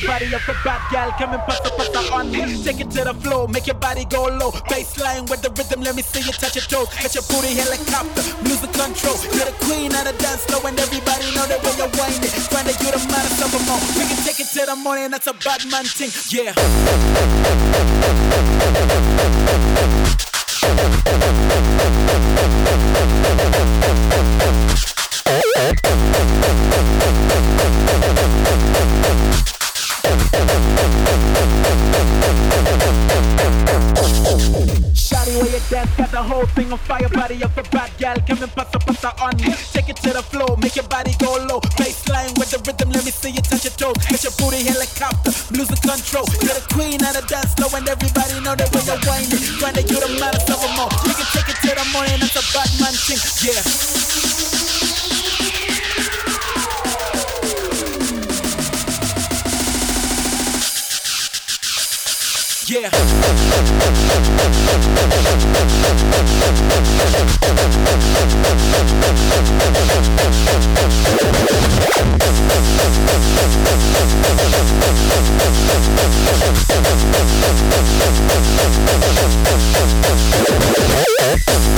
fire. Body up the bad gal, come and pasta pasta on me. Take it to the floor, make your body go low. Bassline with the rhythm, let me see you touch your toes. Get your booty helicopter, music control. You're the queen of the dance floor, and everybody know that when you're whining, trying to get a matter of more. We can take it to the morning, that's a bad man thing, yeah. Take it to the floor, make your body go low. Bassline with the rhythm, let me see you touch your toes. Get your booty helicopter, music control. You're the queen of the dance floor, and everybody know that when you're whining, to get a matter of more. We can take it to the morning, that's a bad man thing. Yeah. Listen, slag to a mid. Why you such a blast?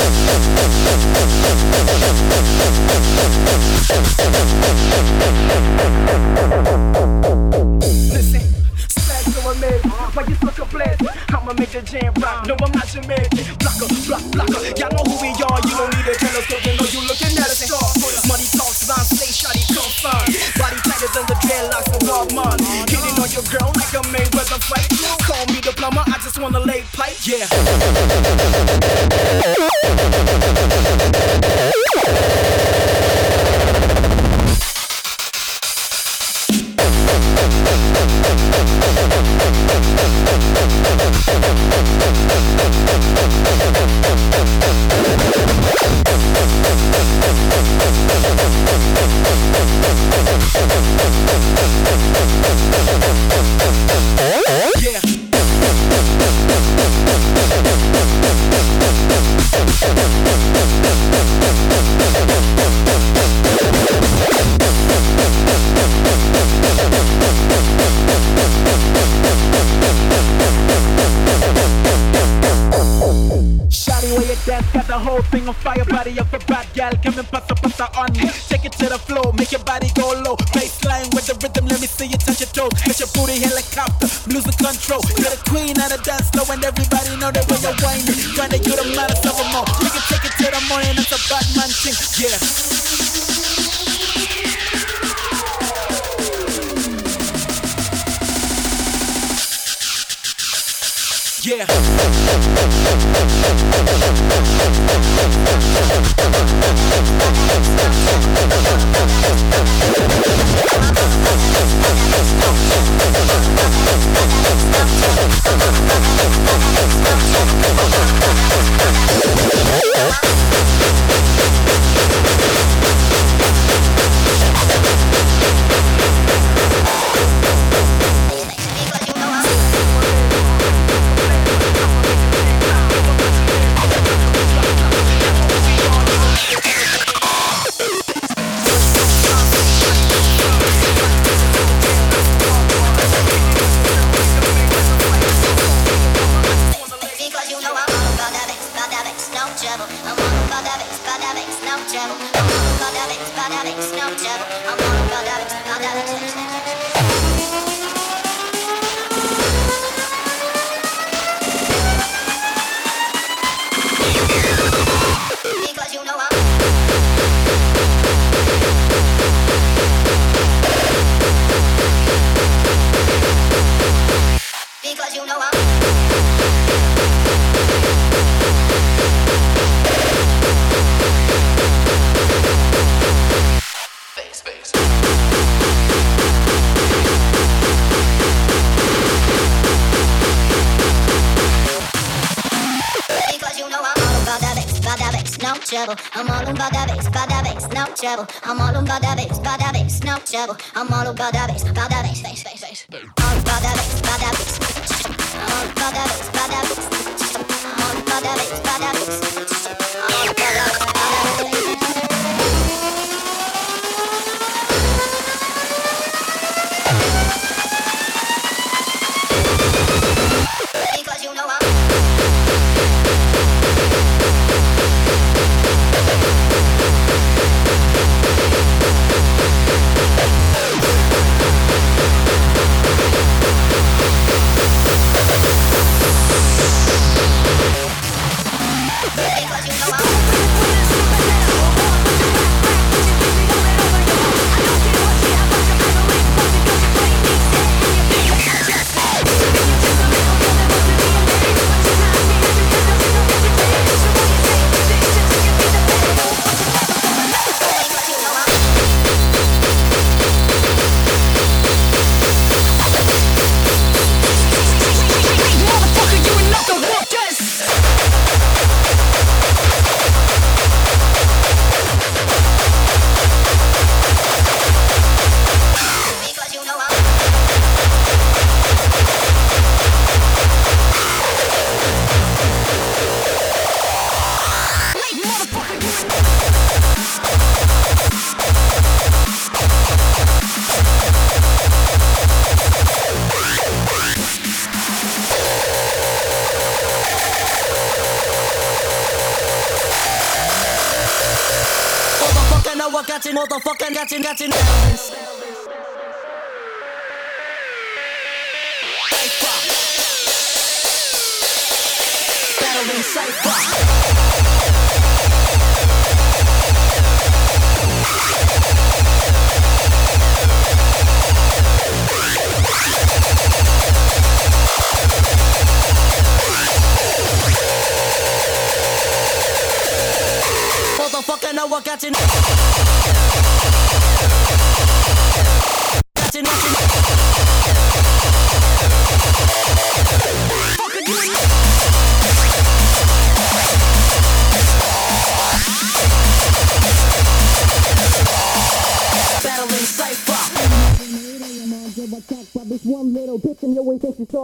Jam rock. No, I'm not man. Blocker, block, blocker. Y'all know who we are. You don't need to a telescope to know you looking at a star. Money talks, line play, shawty come fine. Body tighter than the dreadlocks of Walmart. Hitting on your girl like a Mayweather fight. Call me the plumber. I just wanna lay pipe. Yeah. Whole thing on fire. Body up a bad gal, come and pasta pasta on me. Take it to the floor, make your body go low. Bassline with the rhythm, let me see you touch your toes. Get your booty helicopter, music control. You're the queen of the dance floor, and everybody know that when you're whining, trying to get a matter of more. We can take it to the morning, that's a bad man thing, yeah. Trouble. I'm all about that bass, about that bass, no trouble. I'm all about that bass, about that bass, bass, bass, bass. All about that bass, about that bass. All about that bass.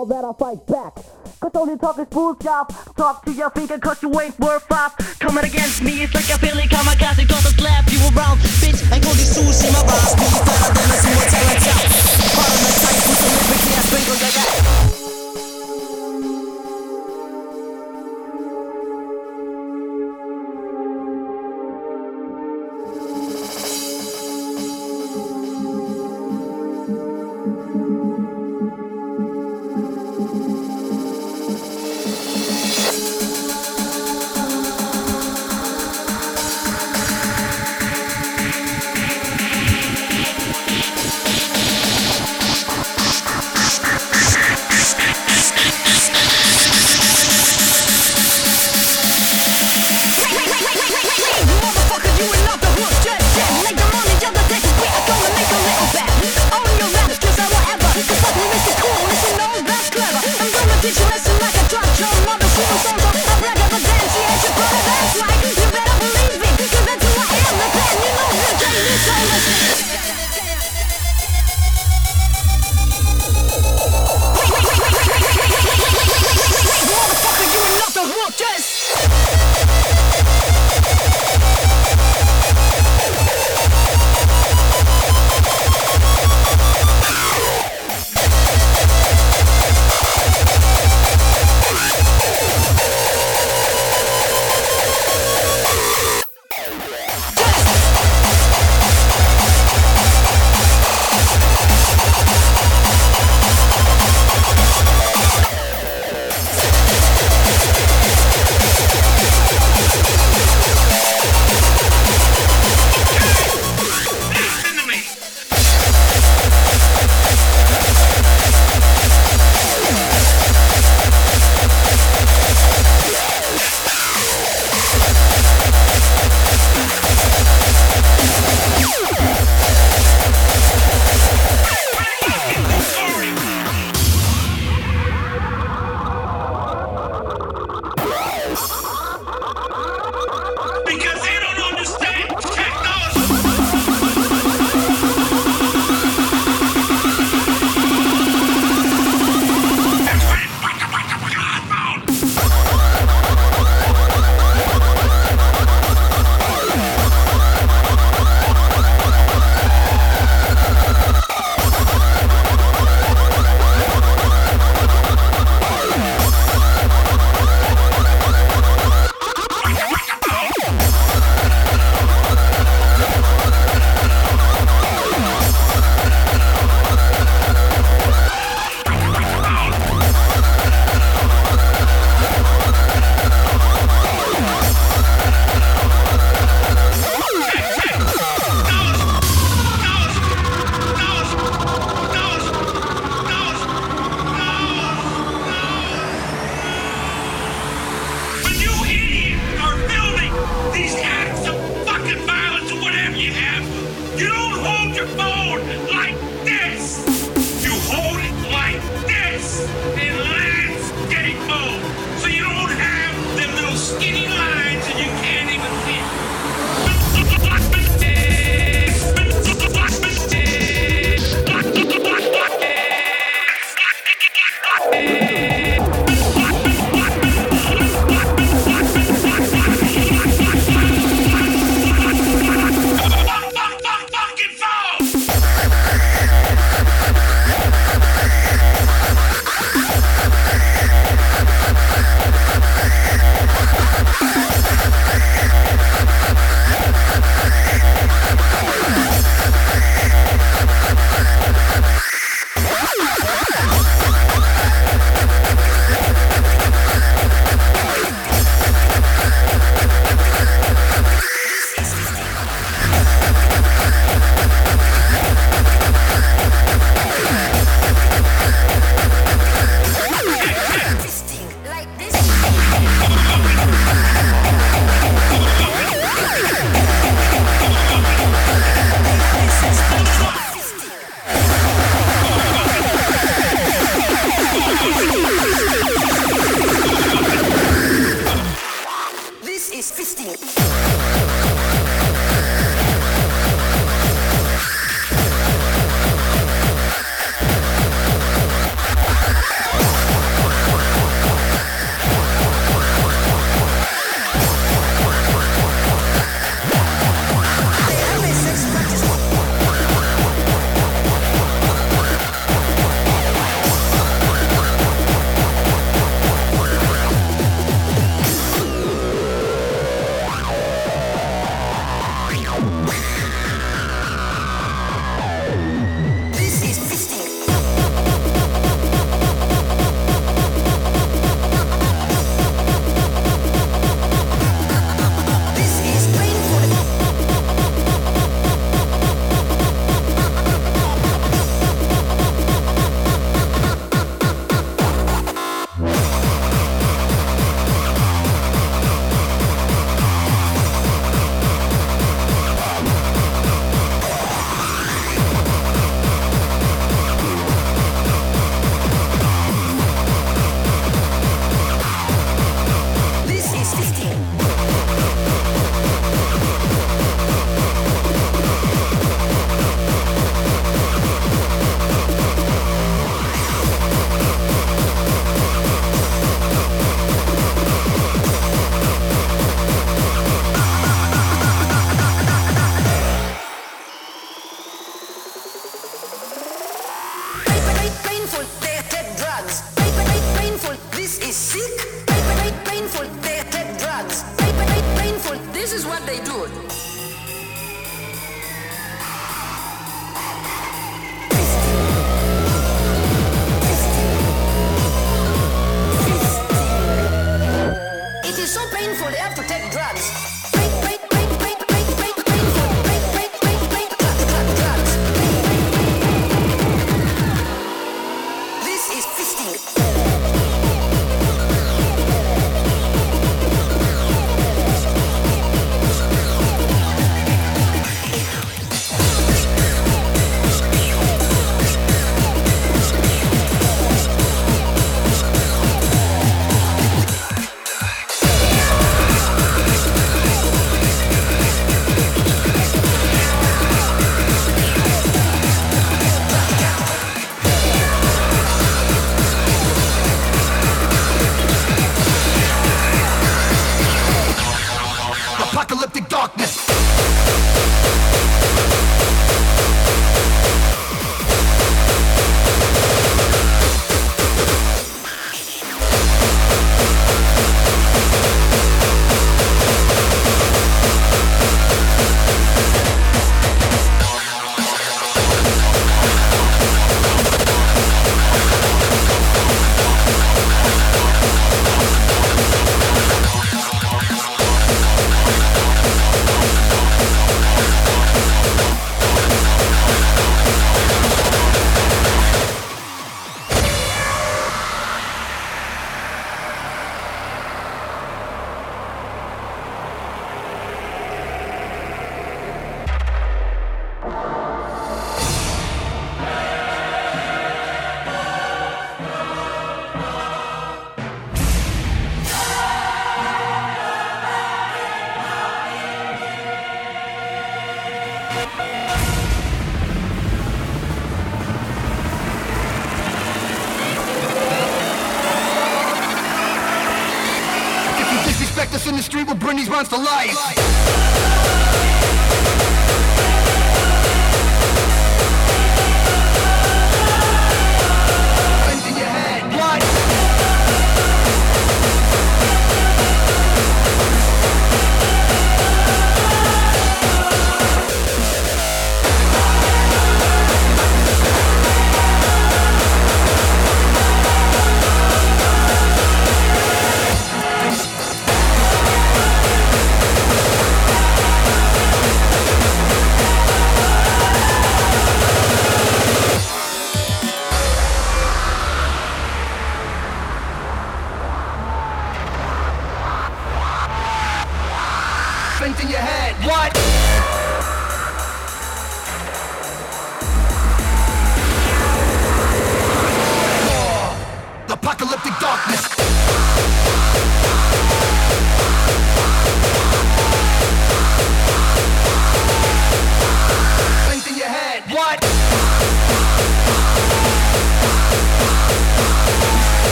All that I'll fight back. Cause all you talk is bullshit. Talk to your finger cause you ain't worth five. Coming against me, it's like a Billy Kamikaze gonna slap you around. Bitch, I go to sushi, my rhymes be better than a small talent out. Part of the type with some lyrically I sprinkle that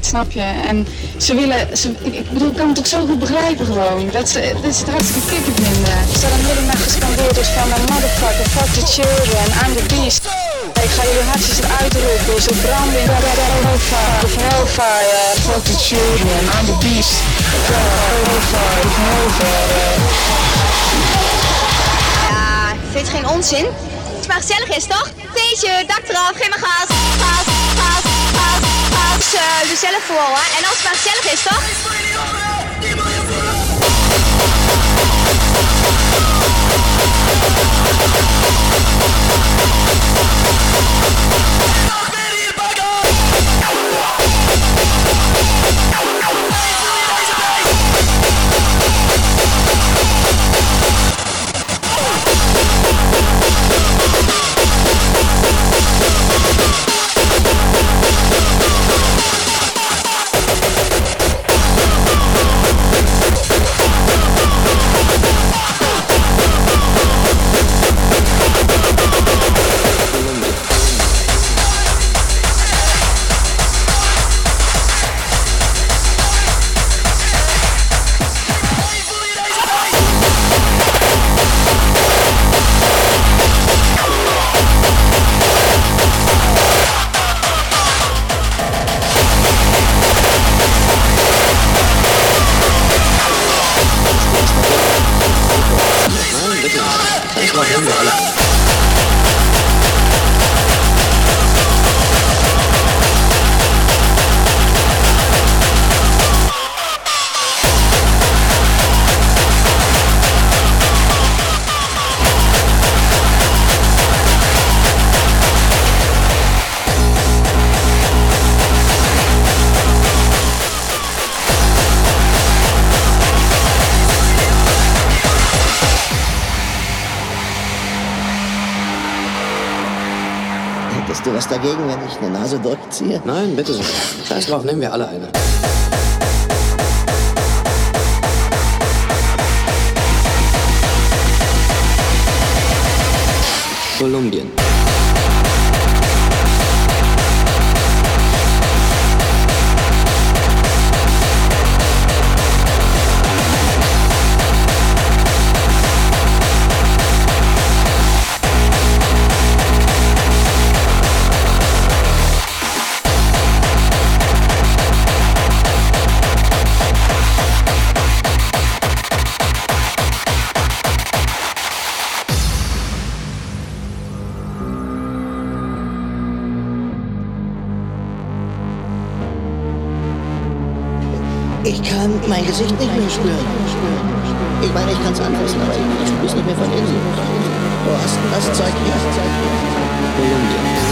snap je? En ze willen, ze, ik, bedoel, ik kan het toch zo goed begrijpen gewoon. Dat ze, dat het hartstikke kicken vinden. Ze dan hele nacht gescandeerd is van motherfucker, fuck the children, I'm the beast. Ik ga jullie hartjes eruit roepen, ze branden in hellfire, of hellfire, fuck the children, I'm the beast. Hellfire, hellfire. Ja, vind je geen onzin? Het is maar gezellig is, toch? Feestje, dak eraf, geen maar gas, gas, gas, Dus, uh, dus zelf vooral, hè? En als het maar gezellig is, toch? Dagegen, wenn ich eine Nase durchziehe? Nein, bitte so. Scheiß drauf, nehmen wir alle eine. Kolumbien. Mein Gesicht nicht mehr spüren. Ich meine, ich kann es anfassen, aber ich spüre es nicht mehr von innen. Wo hast du das Zeug her? Kolumbien.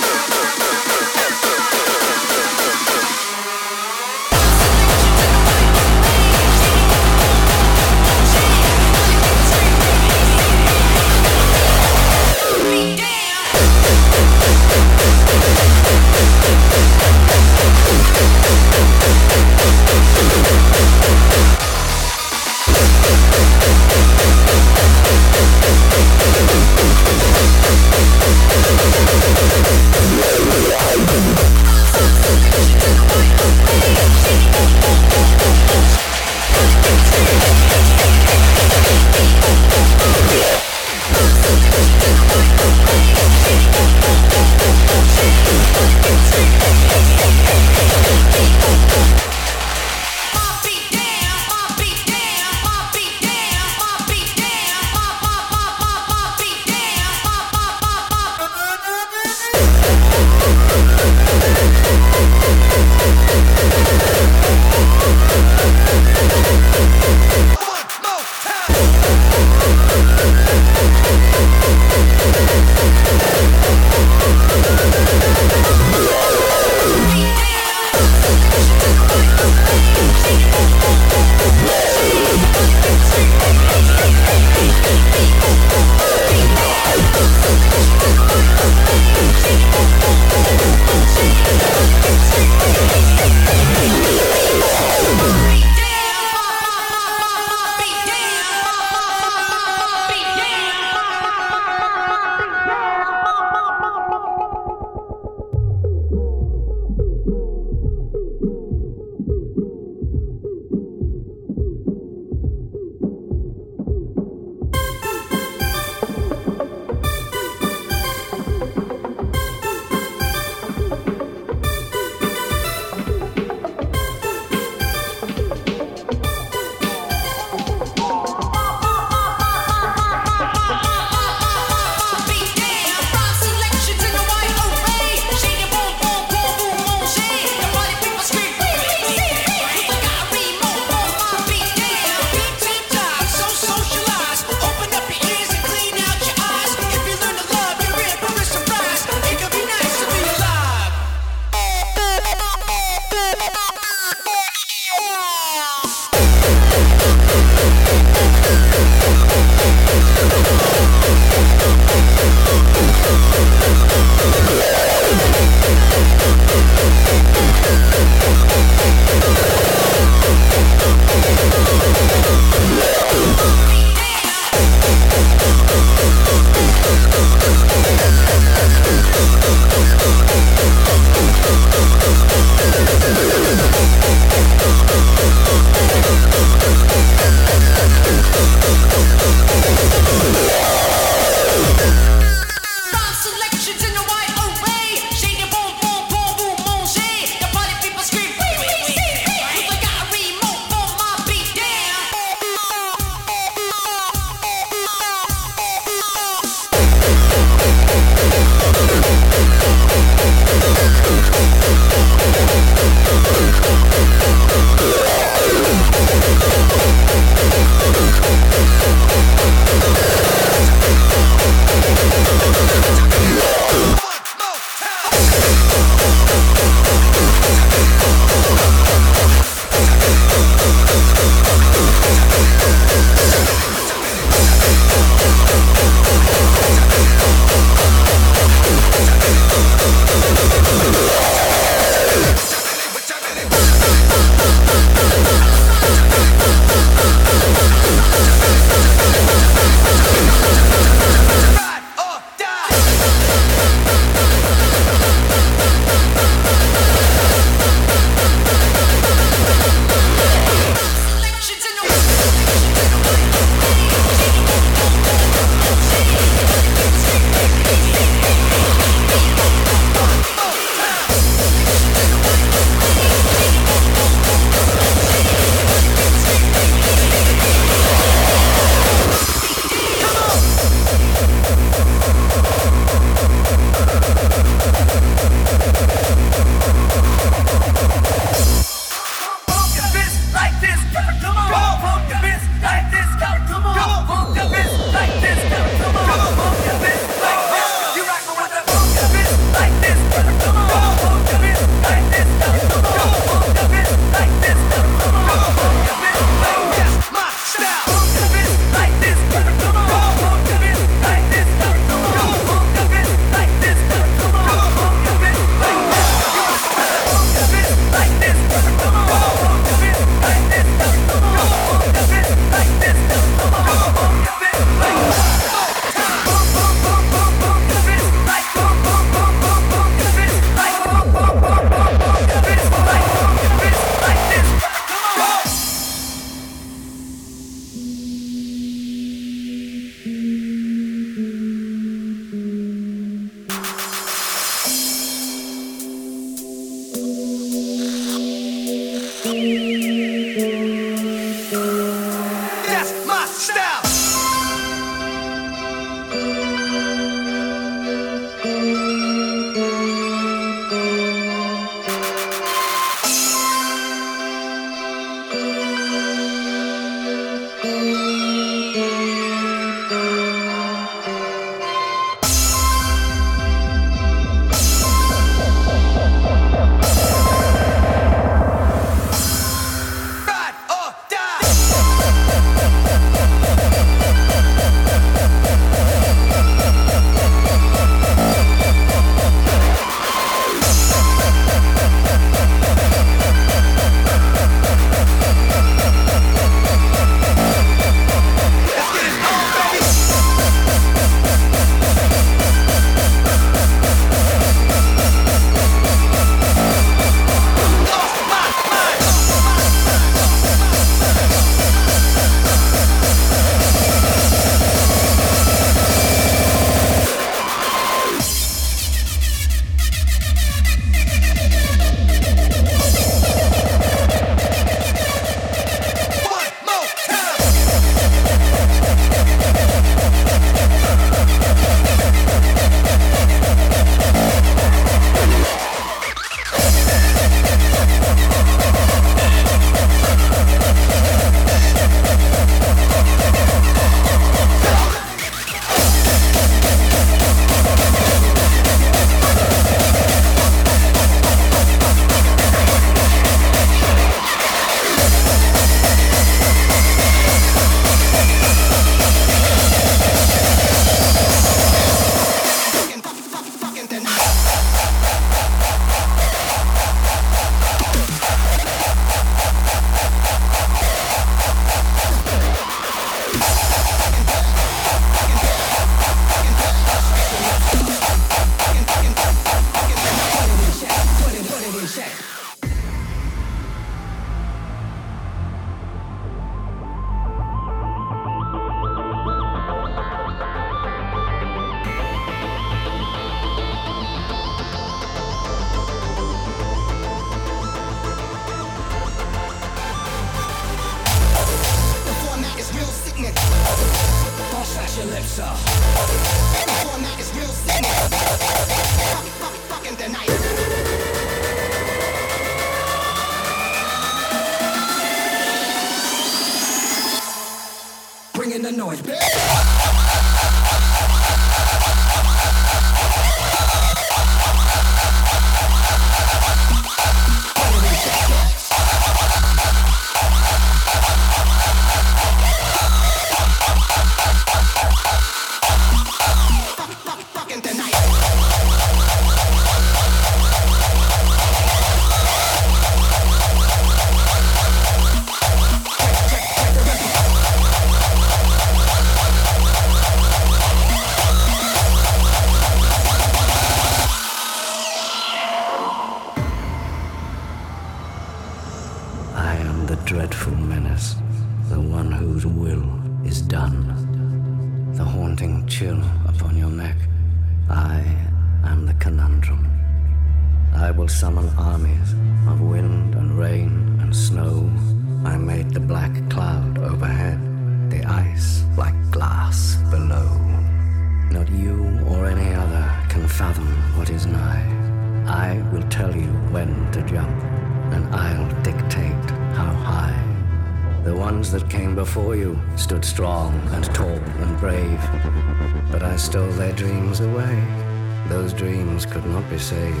be saved.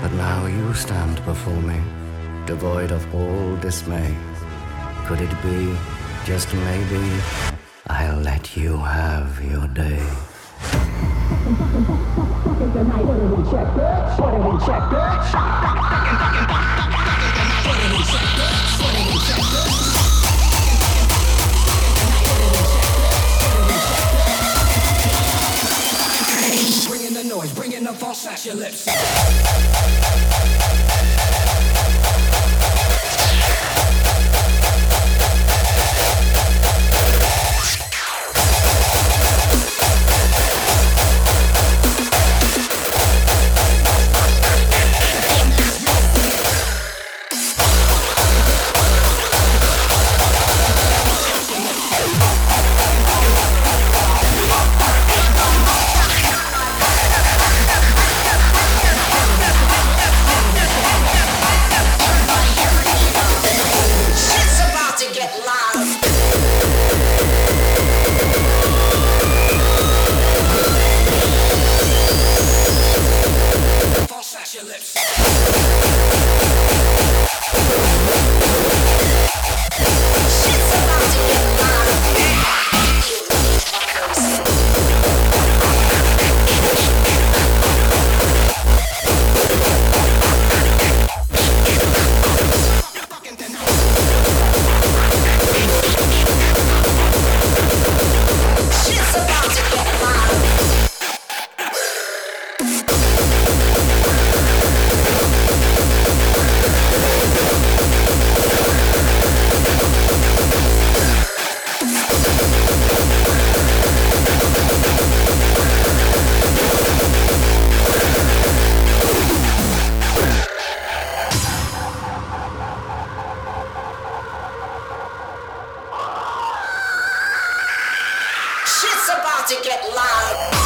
But now you stand before me, devoid of all dismay. Could it be, just maybe, I'll let you have your day. Shut your lips. get loud.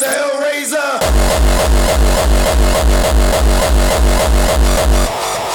Hellraiser.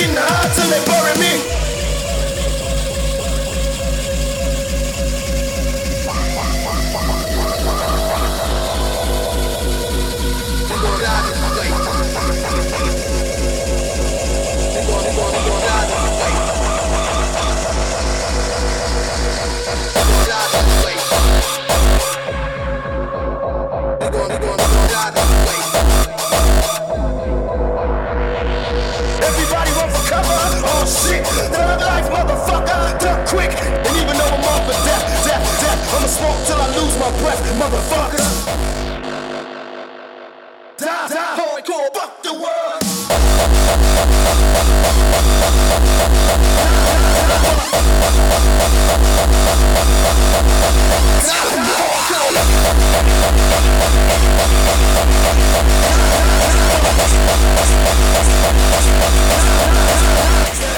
in the heart till they bury me. They're gonna, they're gonna, they're gonna die that. life, motherfucker, duck quick. And even though I'm up for death, death, death, I'ma smoke till I lose my breath, motherfuckers. Die, die, hardcore, fuck the world. Yeah.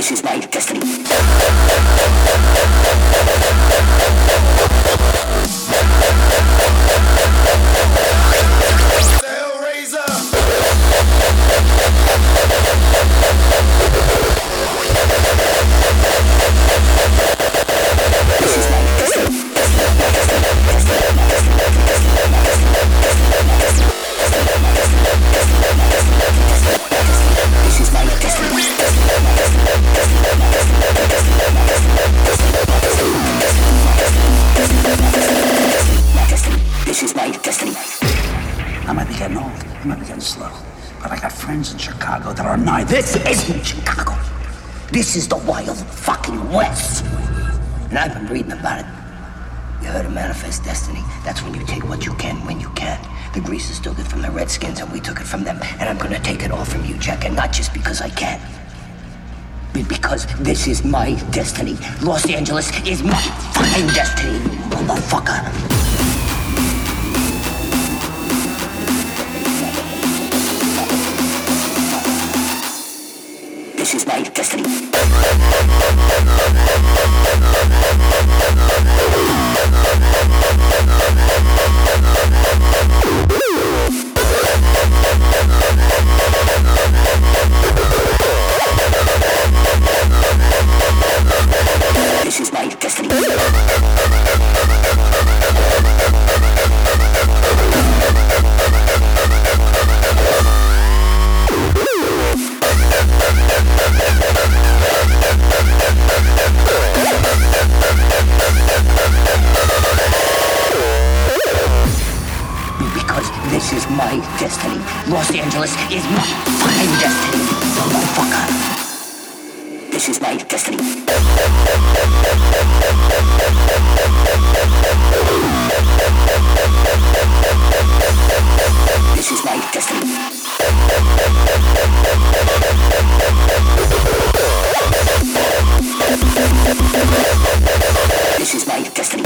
This is my destiny. Nine. This isn't Chicago. This is the wild fucking West. And I've been reading about it. You heard of Manifest Destiny? That's when you take what you can when you can. The Greasers took it from the Redskins and we took it from them. And I'm gonna take it all from you, Jack. And not just because I can. But because this is my destiny. Los Angeles is my fucking destiny, motherfucker. Is my destiny. Is my destiny. This is my destiny. Los Angeles is my destiny, motherfucker. This is my destiny. This is my destiny. This is my destiny.